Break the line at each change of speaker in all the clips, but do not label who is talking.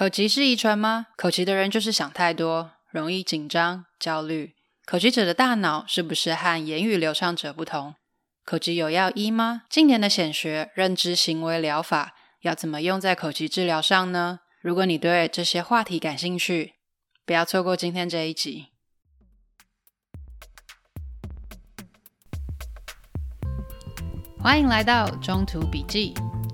口疾是遗传吗？口疾的人就是想太多，容易紧张、焦虑。口疾者的大脑是不是和言语流畅者不同？口疾有药医吗？近年的显学认知行为疗法要怎么用在口疾治疗上呢？如果你对这些话题感兴趣，不要错过今天这一集。欢迎来到中途笔记，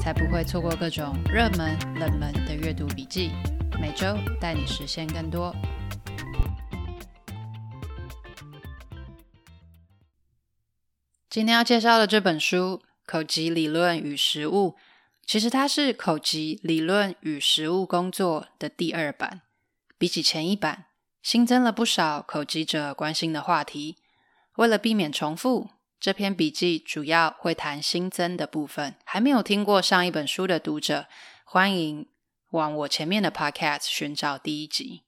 才不会错过各种热门、冷门的阅读笔记。每周带你实现更多。今天要介绍的这本书。口疾理论与实务，其实它是口疾理论与实务工作的第二版，比起前一版，新增了不少口疾者关心的话题。为了避免重复，这篇笔记主要会谈新增的部分。还没有听过上一本书的读者，欢迎往我前面的 Podcast 寻找第一集。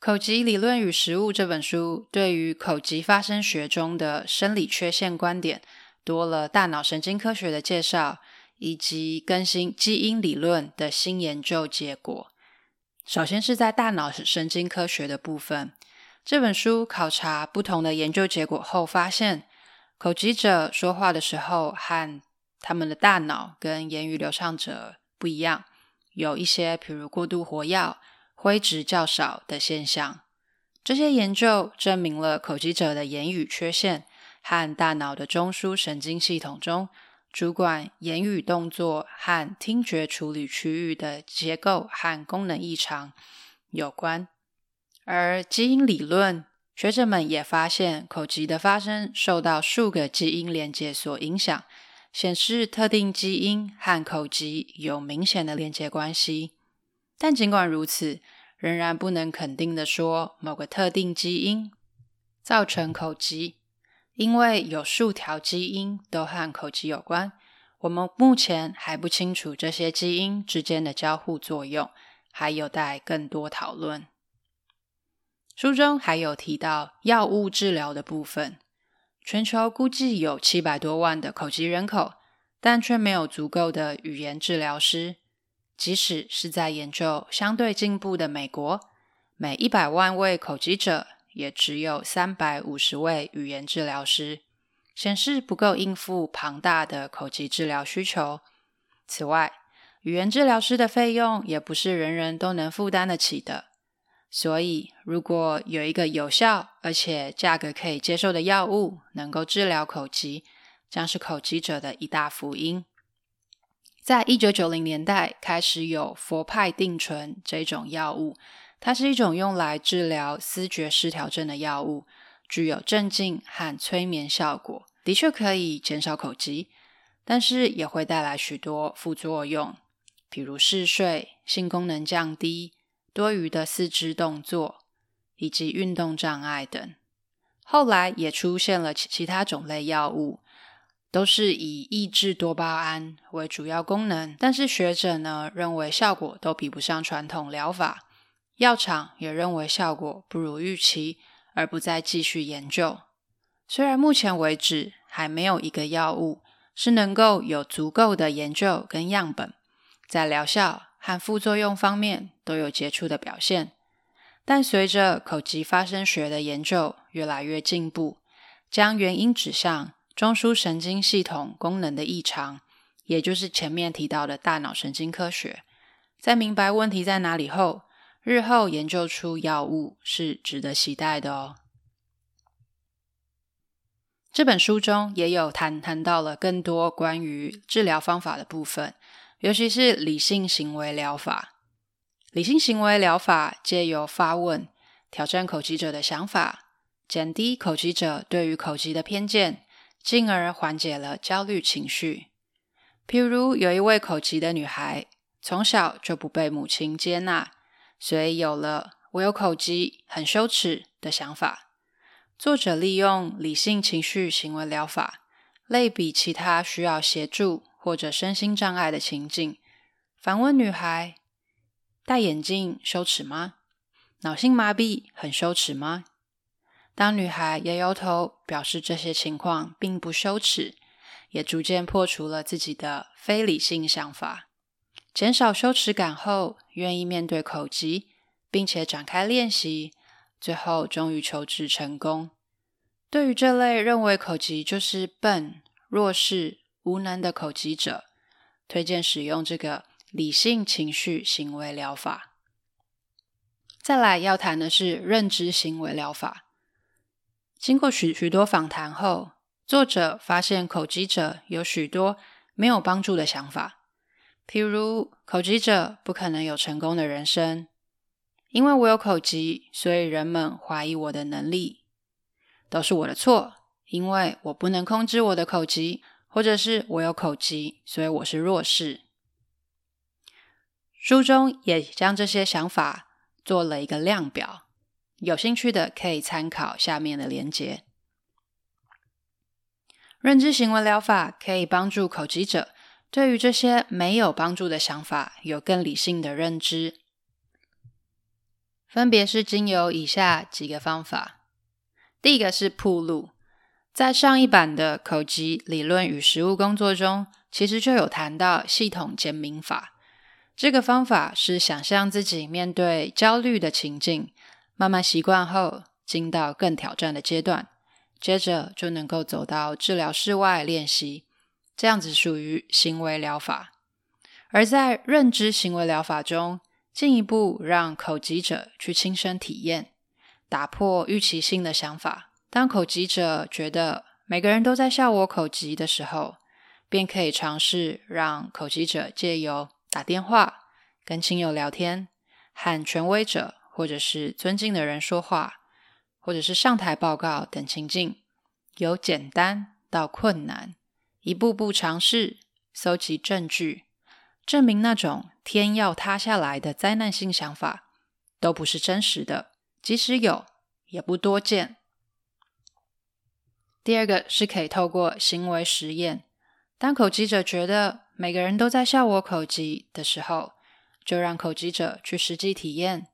《口疾理论与实务》这本书对于口疾发生学中的生理缺陷观点多了大脑神经科学的介绍，以及更新基因理论的新研究结果。首先是在大脑神经科学的部分，这本书考察不同的研究结果后发现，口疾者说话的时候和他们的大脑跟言语流畅者不一样，有一些譬如过度活跃。灰质较少的现象，这些研究证明了口疾者的言语缺陷和大脑的中枢神经系统中主管言语动作和听觉处理区域的结构和功能异常有关。而基因理论学者们也发现，口疾的发生受到数个基因连接所影响，显示特定基因和口疾有明显的连接关系。但尽管如此，仍然不能肯定的说某个特定基因造成口疾，因为有数条基因都和口疾有关。我们目前还不清楚这些基因之间的交互作用，还有待更多讨论。书中还有提到药物治疗的部分，全球估计有七百多万的口疾人口，但却没有足够的语言治疗师。即使是在研究相对进步的美国，每一百万位口疾者也只有三百五十位语言治疗师，显示不够应付庞大的口疾治疗需求。此外，语言治疗师的费用也不是人人都能负担得起的。所以，如果有一个有效而且价格可以接受的药物能够治疗口疾，将是口疾者的一大福音。在一九九零年代开始有佛派定醇这种药物，它是一种用来治疗思觉失调症的药物，具有镇静和催眠效果，的确可以减少口疾，但是也会带来许多副作用，比如嗜睡、性功能降低、多余的四肢动作以及运动障碍等。后来也出现了其他种类药物。都是以抑制多巴胺为主要功能，但是学者呢认为效果都比不上传统疗法，药厂也认为效果不如预期，而不再继续研究。虽然目前为止还没有一个药物是能够有足够的研究跟样本，在疗效和副作用方面都有杰出的表现，但随着口疾发声学的研究越来越进步，将原因指向。中枢神经系统功能的异常，也就是前面提到的大脑神经科学，在明白问题在哪里后，日后研究出药物是值得期待的哦。这本书中也有谈谈到了更多关于治疗方法的部分，尤其是理性行为疗法。理性行为疗法借由发问，挑战口疾者的想法，减低口疾者对于口疾的偏见。进而缓解了焦虑情绪。譬如有一位口疾的女孩，从小就不被母亲接纳，所以有了“我有口疾，很羞耻”的想法。作者利用理性情绪行为疗法，类比其他需要协助或者身心障碍的情境，反问女孩：“戴眼镜羞耻吗？脑性麻痹很羞耻吗？”当女孩摇摇头，表示这些情况并不羞耻，也逐渐破除了自己的非理性想法。减少羞耻感后，愿意面对口疾，并且展开练习，最后终于求治成功。对于这类认为口疾就是笨、弱势、无能的口疾者，推荐使用这个理性情绪行为疗法。再来要谈的是认知行为疗法。经过许许多访谈后，作者发现口疾者有许多没有帮助的想法。譬如，口疾者不可能有成功的人生，因为我有口疾，所以人们怀疑我的能力，都是我的错，因为我不能控制我的口疾，或者是我有口疾，所以我是弱势。书中也将这些想法做了一个量表，有兴趣的可以参考下面的连接。认知行为疗法可以帮助口疾者。对于这些没有帮助的想法，有更理性的认知，分别是经由以下几个方法。第一个是暴露，在上一版的口疾理论与实务工作中，其实就有谈到系统简明法。这个方法是想象自己面对焦虑的情境，慢慢习惯后，进到更挑战的阶段，接着就能够走到治疗室外练习。这样子属于行为疗法，而在认知行为疗法中，进一步让口疾者去亲身体验，打破预期性的想法。当口疾者觉得每个人都在笑我口疾的时候，便可以尝试让口疾者借由打电话、跟亲友聊天、和权威者或者是尊敬的人说话，或者是上台报告等情境，由简单到困难。一步步尝试搜集证据，证明那种天要塌下来的灾难性想法都不是真实的，即使有，也不多见。第二个是可以透过行为实验，当口疾者觉得每个人都在笑我口疾的时候，就让口疾者去实际体验，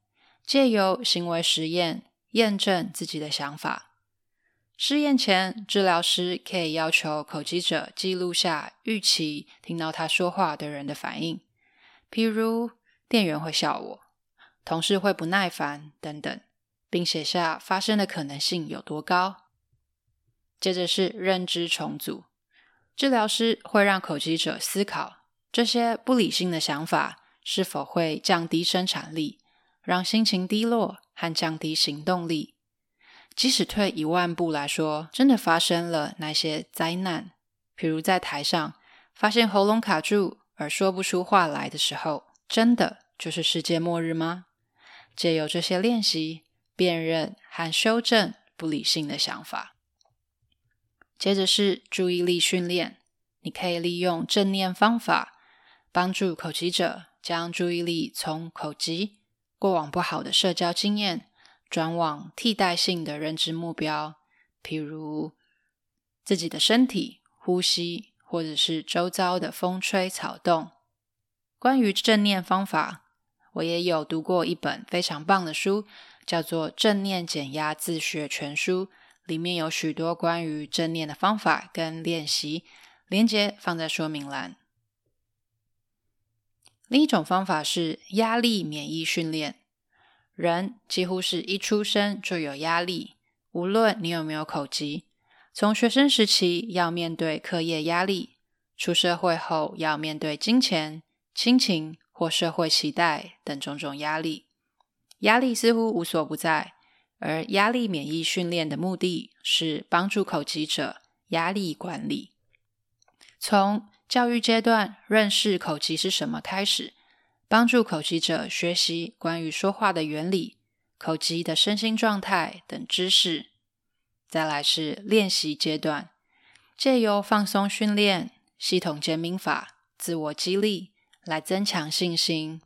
借由行为实验验证自己的想法。试验前，治疗师可以要求口疾者记录下预期听到他说话的人的反应，譬如店员会笑我，同事会不耐烦等等，并写下发生的可能性有多高。接着是认知重组，治疗师会让口疾者思考这些不理性的想法是否会降低生产力，让心情低落和降低行动力。即使退一万步来说，真的发生了那些灾难，譬如在台上发现喉咙卡住而说不出话来的时候，真的就是世界末日吗？借由这些练习，辨认和修正不理性的想法。接着是注意力训练，你可以利用正念方法，帮助口疾者将注意力从口疾、过往不好的社交经验。转往替代性的认知目标，譬如自己的身体、呼吸，或者是周遭的风吹草动。关于正念方法，我也有读过一本非常棒的书，叫做《正念减压自学全书》，里面有许多关于正念的方法跟练习，连接放在说明栏。另一种方法是压力免疫训练。人几乎是一出生就有压力，无论你有没有口疾。从学生时期要面对课业压力，出社会后要面对金钱、亲情或社会期待等种种压力。压力似乎无所不在，而压力免疫训练的目的是帮助口疾者压力管理。从教育阶段认识口疾是什么开始。帮助口疾者学习关于说话的原理、口疾的身心状态等知识。再来是练习阶段，借由放松训练、系统减敏法、自我激励来增强信心。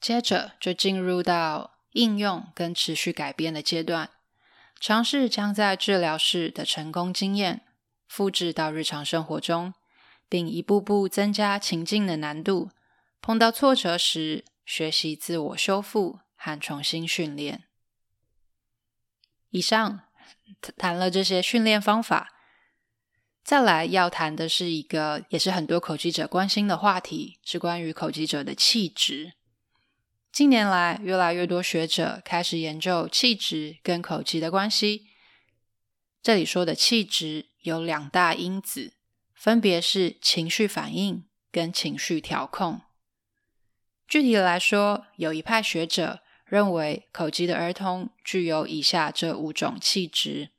接着就进入到应用跟持续改变的阶段，尝试将在治疗室的成功经验复制到日常生活中，并一步步增加情境的难度。碰到挫折时，学习自我修复和重新训练。以上谈了这些训练方法，再来要谈的是一个也是很多口技者关心的话题，是关于口技者的气质。近年来，越来越多学者开始研究气质跟口吃的关系。这里说的气质有两大因子，分别是情绪反应跟情绪调控。具体的来说，有一派学者认为，口吃的儿童具有以下这五种气质，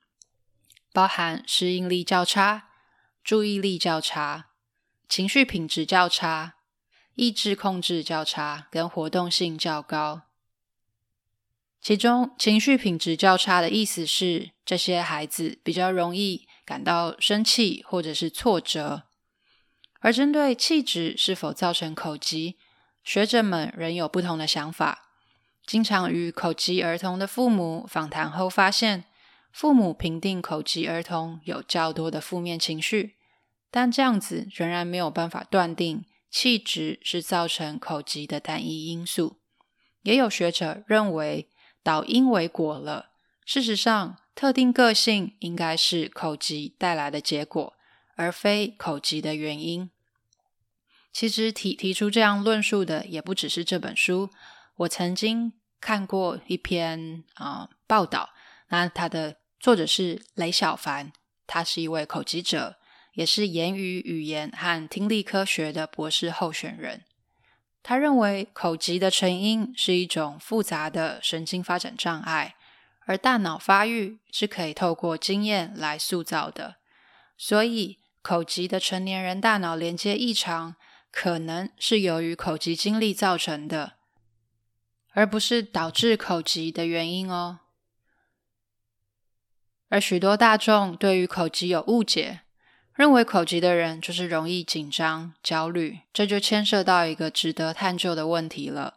包含适应力较差、注意力较差、情绪品质较差、意志控制较差跟活动性较高。其中，情绪品质较差的意思是，这些孩子比较容易感到生气或者是挫折。而针对气质是否造成口疾，学者们仍有不同的想法。经常与口疾儿童的父母访谈后发现，父母评定口疾儿童有较多的负面情绪，但这样子仍然没有办法断定气质是造成口疾的单一因素。也有学者认为导因为果了，事实上，特定个性应该是口疾带来的结果，而非口疾的原因。其实提提出这样论述的也不只是这本书。我曾经看过一篇啊、呃、报道，那他的作者是雷小凡，他是一位口疾者，也是言语语言和听力科学的博士候选人。他认为口疾的成因是一种复杂的神经发展障碍，而大脑发育是可以透过经验来塑造的。所以，口疾的成年人大脑连接异常。可能是由于口疾经历造成的，而不是导致口疾的原因哦。而许多大众对于口疾有误解，认为口疾的人就是容易紧张、焦虑，这就牵涉到一个值得探究的问题了：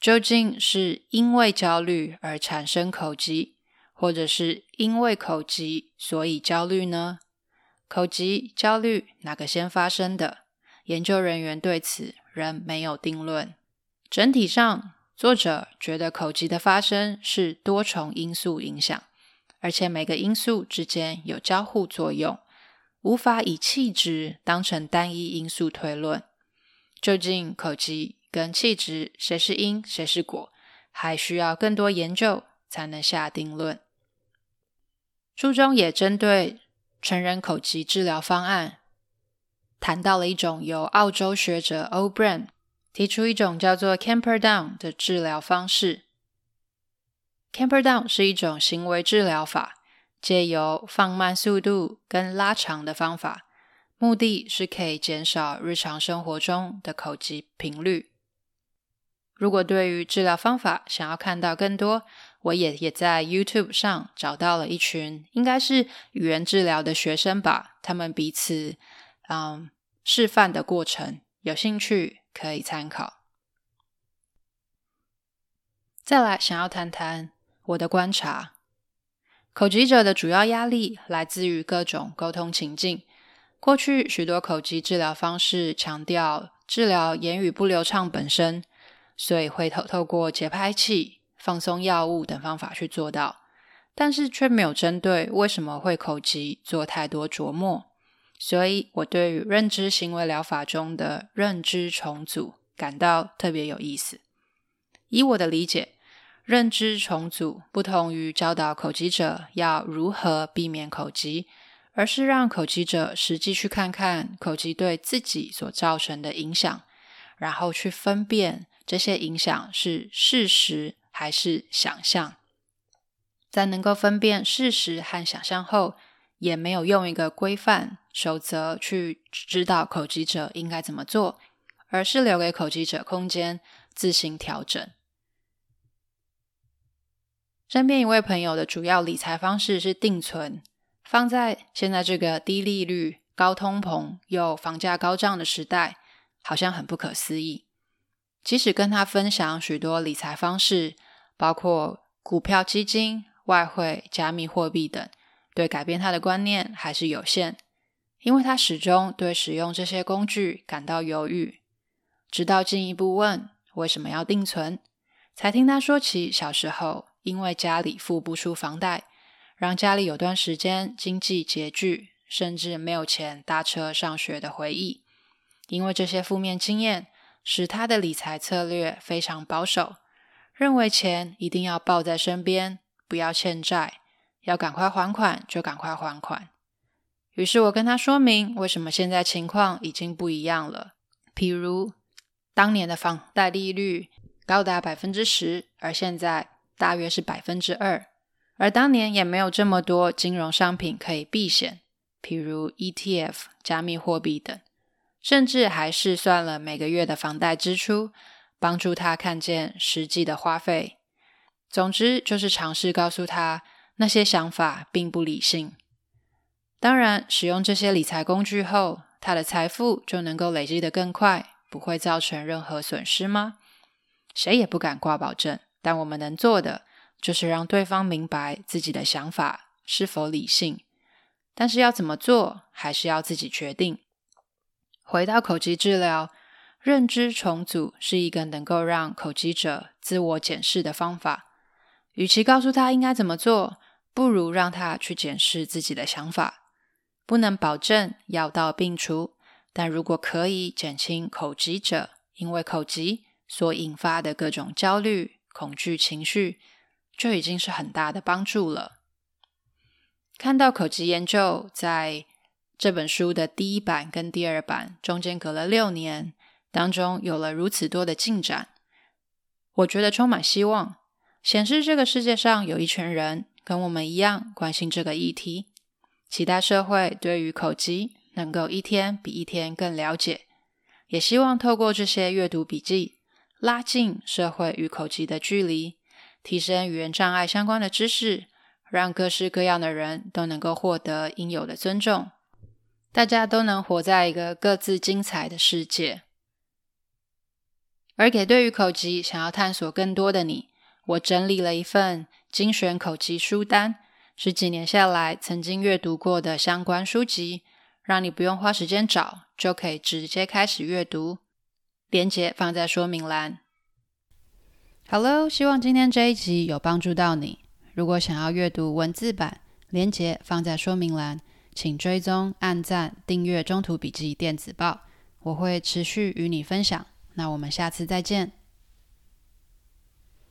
究竟是因为焦虑而产生口疾，或者是因为口疾所以焦虑呢？口疾、焦虑哪个先发生的？研究人员对此仍没有定论。整体上，作者觉得口疾的发生是多重因素影响，而且每个因素之间有交互作用，无法以气质当成单一因素推论。究竟口疾跟气质谁是因谁是果，还需要更多研究才能下定论。书中也针对成人口疾治疗方案。谈到了一种由澳洲学者 O'Brien 提出一种叫做 Camperdown 的治疗方式。Camperdown 是一种行为治疗法，借由放慢速度跟拉长的方法，目的是可以减少日常生活中的口疾频率。如果对于治疗方法想要看到更多，我也也在 YouTube 上找到了一群应该是语言治疗的学生吧，他们彼此。嗯，示范的过程，有兴趣可以参考。再来，想要谈谈我的观察，口疾者的主要压力来自于各种沟通情境。过去许多口疾治疗方式强调治疗言语不流畅本身，所以会透透过节拍器、放松药物等方法去做到，但是却没有针对为什么会口疾做太多琢磨。所以，我对于认知行为疗法中的认知重组感到特别有意思。以我的理解，认知重组不同于教导口疾者要如何避免口疾，而是让口疾者实际去看看口疾对自己所造成的影响，然后去分辨这些影响是事实还是想象。在能够分辨事实和想象后，也没有用一个规范守则去指导口疾者应该怎么做，而是留给口疾者空间自行调整。身边一位朋友的主要理财方式是定存，放在现在这个低利率、高通膨又房价高涨的时代，好像很不可思议。即使跟他分享许多理财方式，包括股票、基金、外汇、加密货币等，对改变他的观念还是有限，因为他始终对使用这些工具感到犹豫。直到进一步问为什么要定存，才听他说起小时候因为家里付不出房贷，让家里有段时间经济拮据，甚至没有钱搭车上学的回忆。因为这些负面经验，使他的理财策略非常保守，认为钱一定要抱在身边，不要欠债，要赶快还款就赶快还款。于是我跟他说明，为什么现在情况已经不一样了。譬如，当年的房贷利率高达百分之十，而现在大约是百分之二。而当年也没有这么多金融商品可以避险，譬如 ETF、加密货币等。甚至还试算了每个月的房贷支出，帮助他看见实际的花费。总之，就是尝试告诉他那些想法并不理性。当然，使用这些理财工具后，他的财富就能够累积得更快，不会造成任何损失吗？谁也不敢挂保证。但我们能做的，就是让对方明白自己的想法是否理性。但是要怎么做，还是要自己决定。回到口疾治疗，认知重组是一个能够让口疾者自我检视的方法。与其告诉他应该怎么做，不如让他去检视自己的想法。不能保证药到病除，但如果可以减轻口疾者因为口疾所引发的各种焦虑、恐惧情绪，就已经是很大的帮助了。看到口疾研究在这本书的第一版跟第二版中间隔了六年，当中有了如此多的进展，我觉得充满希望，显示这个世界上有一群人跟我们一样关心这个议题，期待社会对于口疾能够一天比一天更了解，也希望透过这些阅读笔记，拉近社会与口技的距离，提升语言障碍相关的知识，让各式各样的人都能够获得应有的尊重。大家都能活在一个各自精彩的世界。而给对于口技想要探索更多的你，我整理了一份精选口技书单，是几年下来曾经阅读过的相关书籍，让你不用花时间找，就可以直接开始阅读。连接放在说明栏。Hello，希望今天这一集有帮助到你。如果想要阅读文字版，连接放在说明栏。请追踪、按赞、订阅《中途笔记电子报》，我会持续与你分享。那我们下次再见。